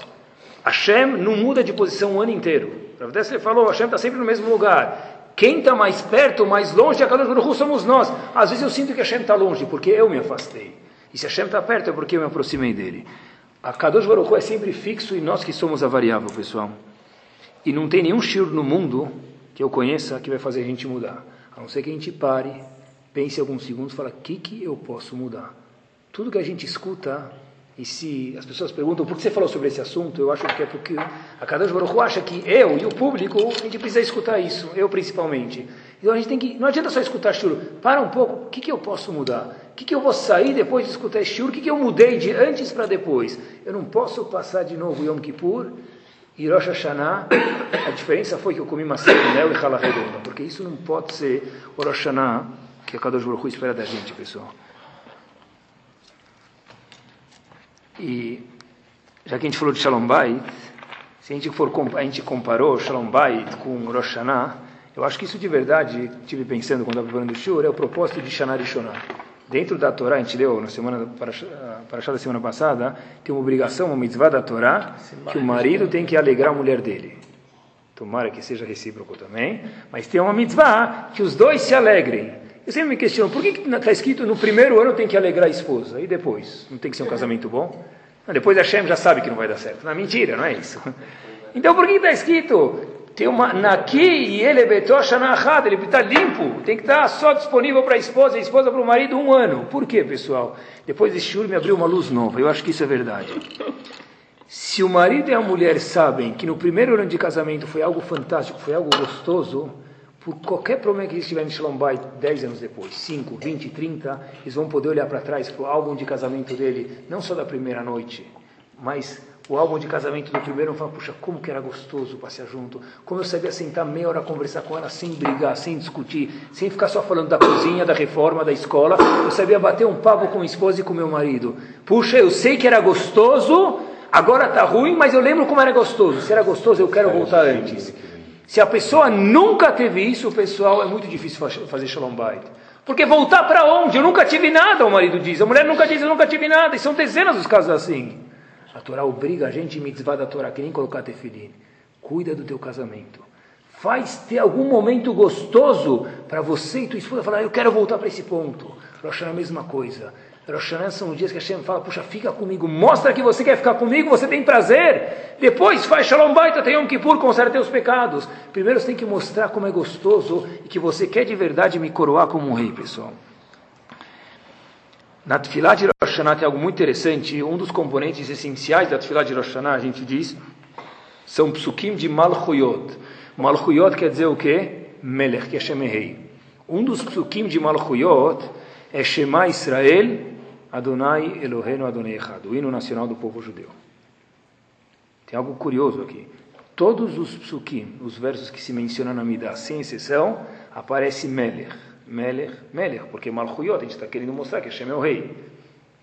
Hashem não muda de posição o ano inteiro. Rav falou, Hashem está sempre no mesmo lugar. Quem está mais perto, mais longe de Akadosh Baruch somos nós. Às vezes eu sinto que Hashem está longe, porque eu me afastei. E se Hashem está perto, é porque eu me aproximei dele. A Kadosh Baruch é sempre fixo e nós que somos a variável, pessoal. E não tem nenhum shir no mundo que eu conheça que vai fazer a gente mudar. A não ser que a gente pare, pense alguns segundos e fale, o que, que eu posso mudar? Tudo que a gente escuta e se as pessoas perguntam por que você falou sobre esse assunto, eu acho que é porque a Kadosh Baruch acha que eu e o público, a gente precisa escutar isso, eu principalmente. Então a gente tem que, não adianta só escutar shur, para um pouco, o que, que eu posso mudar? O que, que eu vou sair depois de escutar shur? O que, que eu mudei de antes para depois? Eu não posso passar de novo Yom Kippur e Rosh Hashanah, a diferença foi que eu comi maçã com mel e chala redonda, porque isso não pode ser o Rosh Hashanah que a Kadosh Baruch espera da gente, pessoal. E já que a gente falou de Shalom Bait, se a gente, for, a gente comparou Shalom Bait com Rosh Hashanah, eu acho que isso de verdade, estive pensando quando estava preparando o Shur, é o propósito de Shana Rishonah. Dentro da Torá, a gente leu na semana para a da semana passada, tem uma obrigação, uma mitzvah da Torá, que o marido tem que alegrar a mulher dele. Tomara que seja recíproco também, mas tem uma mitzvah que os dois se alegrem. Eu sempre me questiono, por que está escrito no primeiro ano tem que alegrar a esposa? E depois? Não tem que ser um casamento bom? Não, depois a Shem já sabe que não vai dar certo. Não, mentira, não é isso. Então por que está escrito? Tem uma naqui e ele betoshanachad, ele está limpo, tem que estar tá só disponível para a esposa e a esposa para o marido um ano. Por quê, pessoal? Depois desse shur me abriu uma luz nova, eu acho que isso é verdade. Se o marido e a mulher sabem que no primeiro ano de casamento foi algo fantástico, foi algo gostoso, por qualquer problema que eles tiverem em Shalom Bay 10 anos depois, 5, 20, 30, eles vão poder olhar para trás para o álbum de casamento dele, não só da primeira noite, mas o álbum de casamento do primeiro, vão falar, puxa, como que era gostoso passear junto, como eu sabia sentar meia hora conversar com ela sem brigar, sem discutir, sem ficar só falando da cozinha, da reforma, da escola, eu sabia bater um papo com a esposa e com meu marido. Puxa, eu sei que era gostoso, agora está ruim, mas eu lembro como era gostoso. Se era gostoso, eu quero voltar antes. Se a pessoa nunca teve isso, pessoal, é muito difícil fazer shalom bait. Porque voltar para onde? Eu nunca tive nada, o marido diz. A mulher nunca diz, eu nunca tive nada. E são dezenas dos casos assim. A Torá obriga a gente, mitzvah da Torá, que nem colocar tefilim. Cuida do teu casamento. Faz ter algum momento gostoso para você e tua esposa falar, eu quero voltar para esse ponto. Rosh é a mesma coisa. Rosh Hashanah são os dias que Hashem fala, puxa, fica comigo, mostra que você quer ficar comigo, você tem prazer. Depois faz Shalom Baita, tem Yom Kippur, conserta teus pecados. Primeiro você tem que mostrar como é gostoso e que você quer de verdade me coroar como um rei, pessoal. Na Tfilah de Rosh Hashanah tem algo muito interessante. Um dos componentes essenciais da Tfilah de Rosh Hashanah, a gente diz, são psukim de Malchuyot. Malchuyot quer dizer o quê? Melech, que é Shem Rei. Um dos psukim de Malchuyot é Shema Israel, Adonai Eloheinu Adonai Echad, o hino nacional do povo judeu. Tem algo curioso aqui. Todos os psukim, os versos que se mencionam na Midah, sem exceção, aparece Melech. Melech, Melech, porque Malchuyot, a gente está querendo mostrar que Hashem é o rei.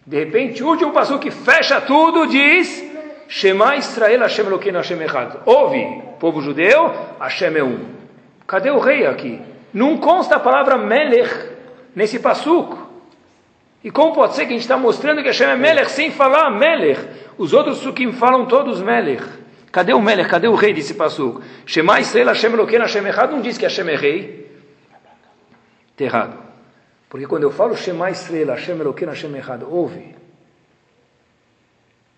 De repente, o último passo que fecha tudo diz Shema Israel Hashem Elokeinu Hashem Echad. Ouve, povo judeu, Hashem é um. Cadê o rei aqui? Não consta a palavra Melech nesse passuco. E como pode ser que a gente está mostrando que Hashem é Melech sem falar Melech? Os outros sukim falam todos Melech. Cadê o Melech? Cadê o rei desse passuco? Shema Israel Hashem Elokeinu Hashem Echad não diz que Hashem é rei. Está errado. Porque quando eu falo Shema Israel, Hashem Eloqueno, Hashem errado, ouve.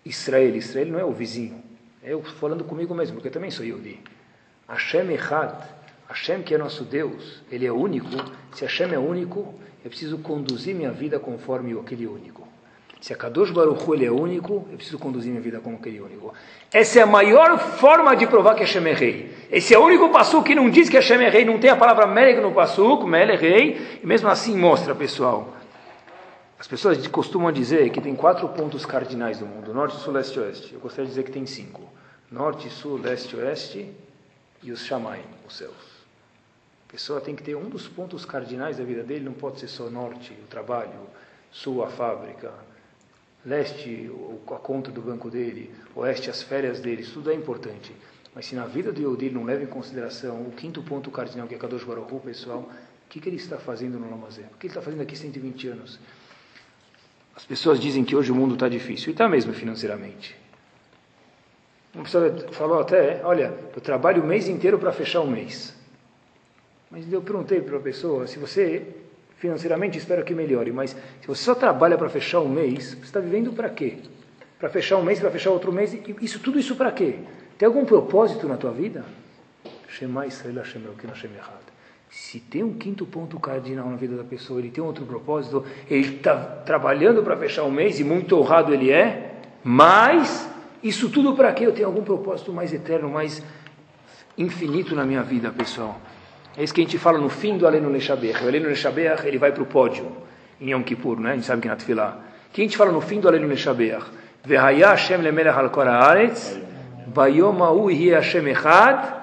Israel, Israel não é o vizinho. É eu falando comigo mesmo, porque eu também sou Yodi. Hashem Echad, Hashem que é nosso Deus, Ele é único. Se Hashem é único, eu preciso conduzir minha vida conforme aquele único. Se a Kadosh Baruch Hu, ele é único, eu preciso conduzir minha vida como aquele único. Essa é a maior forma de provar que Hashem é rei. Esse é o único passo que não diz que Hashem é rei, não tem a palavra Melech no passo, Melech é rei, e mesmo assim mostra, pessoal. As pessoas costumam dizer que tem quatro pontos cardinais do mundo, norte, sul, leste oeste. Eu gostaria de dizer que tem cinco. Norte, sul, leste oeste e os Shamaim, os céus. A pessoa tem que ter um dos pontos cardinais da vida dele, não pode ser só norte, o trabalho, sul, a fábrica, leste a conta do banco dele, oeste as férias dele, tudo é importante. Mas se na vida do Yehudi não leva em consideração o quinto ponto cardinal, que é Kadosh Baruch pessoal, o que, que ele está fazendo no Lamazé? O que ele está fazendo aqui 120 anos? As pessoas dizem que hoje o mundo está difícil, e está mesmo financeiramente. Uma pessoa falou até, olha, eu trabalho o mês inteiro para fechar o mês. Mas eu perguntei para a pessoa, se você financeiramente espero que melhore, mas se você só trabalha para fechar um mês, você está vivendo para quê? Para fechar um mês, para fechar outro mês, isso tudo isso para quê? Tem algum propósito na tua vida? Shema Israel Hashem Hashem Se tem um quinto ponto cardinal na vida da pessoa, ele tem outro propósito, ele está trabalhando para fechar um mês e muito honrado ele é, mas isso tudo para quê? Eu tenho algum propósito mais eterno, mais infinito na minha vida, pessoal. É isso que a gente fala no fim do Aleno Neshaber. O Aleno Neshaber, ele vai para o pódio em Yom Kippur, né? A gente sabe que na Tfilah. O que a gente fala no fim do Aleno Neshaber? Vehaya Hashem lemelech al kor haaretz, vayom ha'u hi Hashem echad,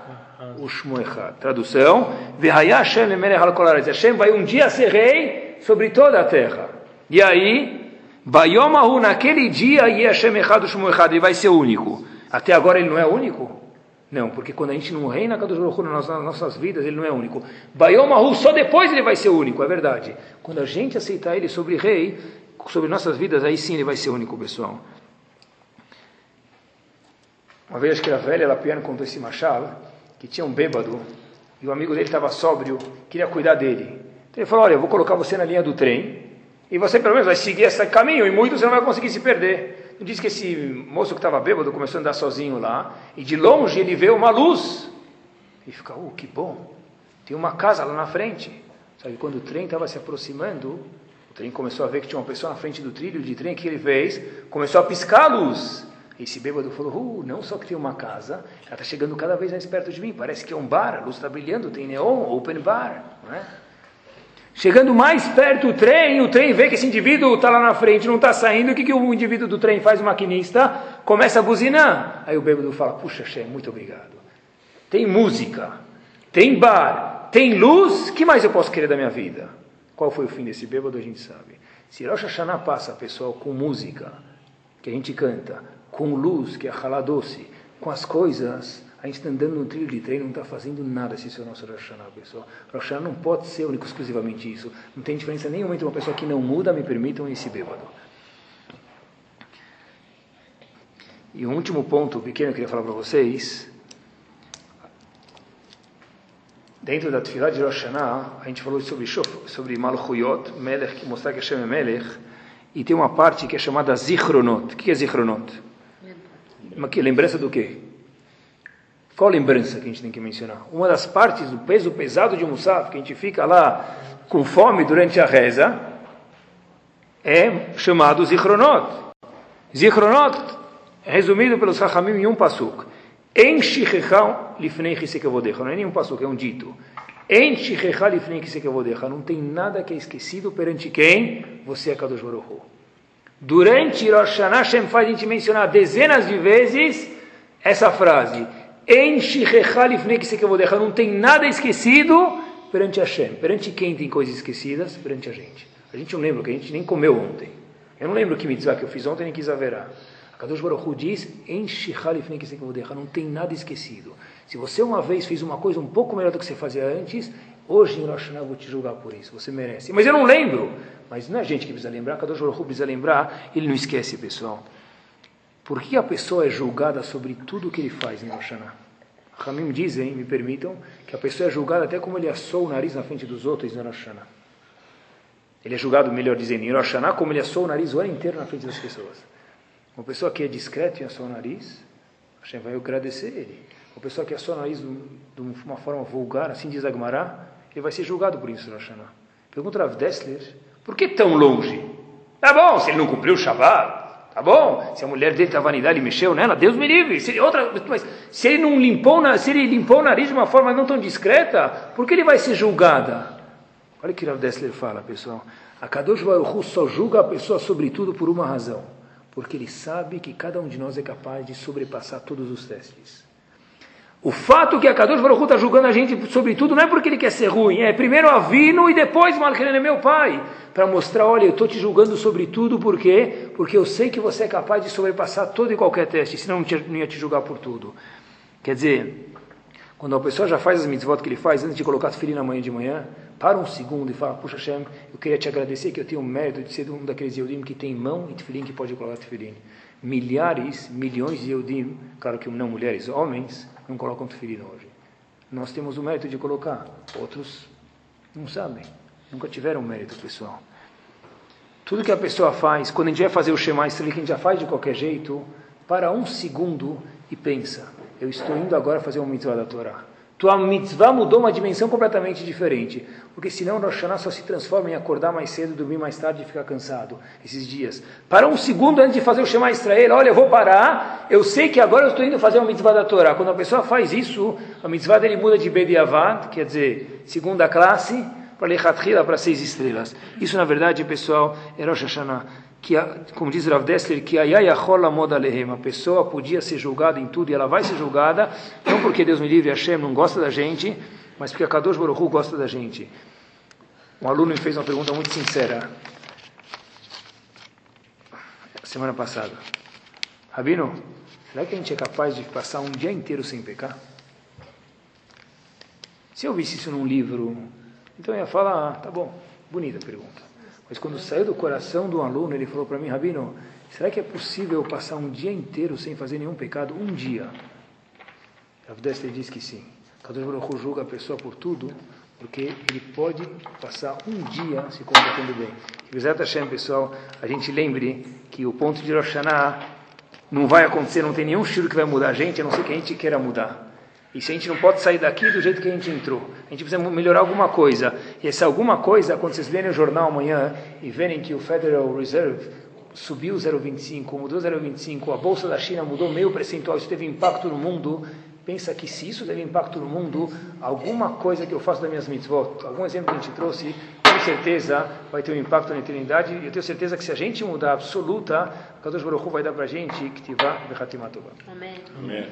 ushmo echad. Tradução, Vehaya Hashem lemelech al kor haaretz. Hashem vai um dia ser rei sobre toda a terra. E aí, vayom ha'u naquele dia hi Hashem echad, ushmo echad. Ele vai ser único. Até agora ele não é único? Não, porque quando a gente não reina Kadosh Baruch nas nossas vidas, ele não é único. Bayomahu, só depois ele vai ser único, é verdade. Quando a gente aceitar ele sobre rei, sobre nossas vidas, aí sim ele vai ser único, pessoal. Uma vez que a velha Lapiano contou esse machado, que tinha um bêbado, e o amigo dele estava sóbrio, queria cuidar dele. Então ele falou, olha, eu vou colocar você na linha do trem, e você pelo menos vai seguir esse caminho, e muito você não vai conseguir se perder. Diz que esse moço que estava bêbado começou a andar sozinho lá, e de longe ele vê uma luz. E fica, oh, que bom, tem uma casa lá na frente. Sabe, quando o trem estava se aproximando, o trem começou a ver que tinha uma pessoa na frente do trilho de trem, que ele fez? Começou a piscar a luz. Esse bêbado falou, uh, não só que tem uma casa, ela está chegando cada vez mais perto de mim, parece que é um bar, a luz está brilhando, tem neon, open bar, não é? Chegando mais perto do trem, o trem vê que esse indivíduo está lá na frente, não está saindo. O que, que o indivíduo do trem faz, o maquinista? Começa a buzinar. Aí o bêbado fala: Puxa, chefe, muito obrigado. Tem música, tem bar, tem luz. que mais eu posso querer da minha vida? Qual foi o fim desse bêbado? A gente sabe. Se Rosh Hashanah passa, pessoal, com música, que a gente canta, com luz, que é a doce, com as coisas a gente está andando no trilho de trem, não está fazendo nada se isso é o nosso Rosh Hashanah, pessoal. Rosh Hashanah não pode ser único exclusivamente isso. Não tem diferença nenhuma entre uma pessoa que não muda, me permitam, e esse bêbado. E um último ponto pequeno que eu queria falar para vocês. Dentro da atividade de Rosh Hashanah, a gente falou sobre, sobre Malchuyot, Melech, que mostrar que Hashem é Melech. e tem uma parte que é chamada Zichronot. O que é Zichronot? Lembrança do quê? Qual lembrança que a gente tem que mencionar? Uma das partes do peso pesado de um Musaf, que a gente fica lá com fome durante a reza, é chamado Zichronot. Zichronot resumido pelos Chachamim em um pasuk. En shichechal lifnei chisekavodecha. Não é nenhum pasuk, é um dito. En shichechal lifnei chisekavodecha. Não tem nada que é esquecido perante quem? Você é Kadosh Baruch. Durante Rosh Hashanah, faz a gente mencionar dezenas de vezes essa frase. En shichechal lifnei chisekavodecha. Não tem nada esquecido perante Hashem. Perante quem tem coisas esquecidas? Perante a gente. A gente não lembra que a gente nem comeu ontem. Eu não lembro que mitzvah que eu fiz ontem nem quis haverá. Kadosh Baruch Hu diz, não tem nada esquecido. Se você uma vez fez uma coisa um pouco melhor do que você fazia antes, hoje em Rosh eu vou te julgar por isso. Você merece. Mas eu não lembro. Mas não é a gente que precisa lembrar. Kadosh Baruch Hu precisa lembrar. Ele não esquece, pessoal. Por que a pessoa é julgada sobre tudo o que ele faz em Rosh? Ramim dizem, me permitam, que a pessoa é julgada até como ele assou o nariz na frente dos outros em Rosh. Ele é julgado, melhor dizendo, em Rosh como ele assou o nariz o ano inteiro na frente das pessoas. Uma pessoa que é discreta e assou o nariz, Hashem vai agradecer ele. Uma pessoa que assou o nariz de uma forma vulgar, assim diz Agmará, ele vai ser julgado por isso, Rosh Hashanah. Pergunta Rav Dessler, por que tão longe? Tá bom, se ele não cumpriu o Shabbat, Tá bom? Se a mulher dele está vanidade mexeu nela, Deus me livre. Se, outra, mas se ele não limpou, se ele limpou o nariz de uma forma não tão discreta, por que ele vai ser julgada? Olha o que Rav Dessler fala, pessoal. A Kadosh Baruch só julga a pessoa sobretudo por uma razão. Porque ele sabe que cada um de nós é capaz de sobrepassar todos os testes. O fato que a Kadosh Baruch está julgando a gente sobretudo não é porque ele quer ser ruim. É primeiro Avino e depois Malchelen é meu pai. Para mostrar, olha, eu estou te julgando sobre tudo, por quê? Porque eu sei que você é capaz de sobrepassar todo e qualquer teste, senão eu não ia te julgar por tudo. Quer dizer, quando a pessoa já faz as mitzvot que ele faz antes de colocar filho na manhã de manhã, para um segundo e fala, puxa Hashem, eu queria te agradecer que eu tenho o mérito de ser um daqueles Yehudim que tem mão e tefilim que pode colocar tefilim. Milhares, milhões de Yehudim, claro que não mulheres, homens, não colocam tefilim hoje. Nós temos o mérito de colocar, outros não sabem, nunca tiveram mérito pessoal. Tudo que a pessoa faz, quando a gente vai fazer o Shema Israel, que a gente já faz de qualquer jeito, para um segundo e pensa, eu estou indo agora fazer uma mitzvah da Torá tua mitzvah mudou uma dimensão completamente diferente. Porque senão Rosh Hashanah só se transforma em acordar mais cedo, dormir mais tarde e ficar cansado esses dias. Para um segundo antes de fazer o Shema Israel, olha, eu vou parar, eu sei que agora eu estou indo fazer uma mitzvah da Torá. Quando a pessoa faz isso, a mitzvah dele muda de Bediavad, quer dizer, segunda classe, para Lechatchila, para seis estrelas. Isso, na verdade, pessoal, é Rosh Hashanah que, como diz Rav Dessler, que a pessoa podia ser julgada em tudo e ela vai ser julgada, não porque Deus me livre, Hashem não gosta da gente, mas porque a Kadosh Baruch gosta da gente. Um aluno me fez uma pergunta muito sincera, semana passada. Rabino, será que a gente é capaz de passar um dia inteiro sem pecar? Se eu visse isso num livro, então eu ia falar, ah, tá bom, bonita pergunta. Mas quando saiu do coração do aluno, ele falou para mim, Rabino, será que é possível passar um dia inteiro sem fazer nenhum pecado? Um dia. Rav Dester diz que sim. Kadosh Baruch julga a pessoa por tudo, porque ele pode passar um dia se comportando bem. Exato Hashem, pessoal, a gente lembre que o ponto de Rosh não vai acontecer, não tem nenhum estilo que vai mudar a gente, a não ser que a gente queira mudar. E se a gente não pode sair daqui do jeito que a gente entrou, a gente precisa melhorar alguma coisa. E essa alguma coisa, quando vocês lerem o jornal amanhã e verem que o Federal Reserve subiu 0,25, mudou 0,25, a bolsa da China mudou meio percentual, isso teve impacto no mundo. Pensa que se isso teve impacto no mundo, alguma coisa que eu faço das minhas mitzvot, algum exemplo que a gente trouxe, com certeza vai ter um impacto na eternidade. E eu tenho certeza que se a gente mudar absoluta, Kadosh Baruch Hu vai dar para a gente que tiver Amém. Amém.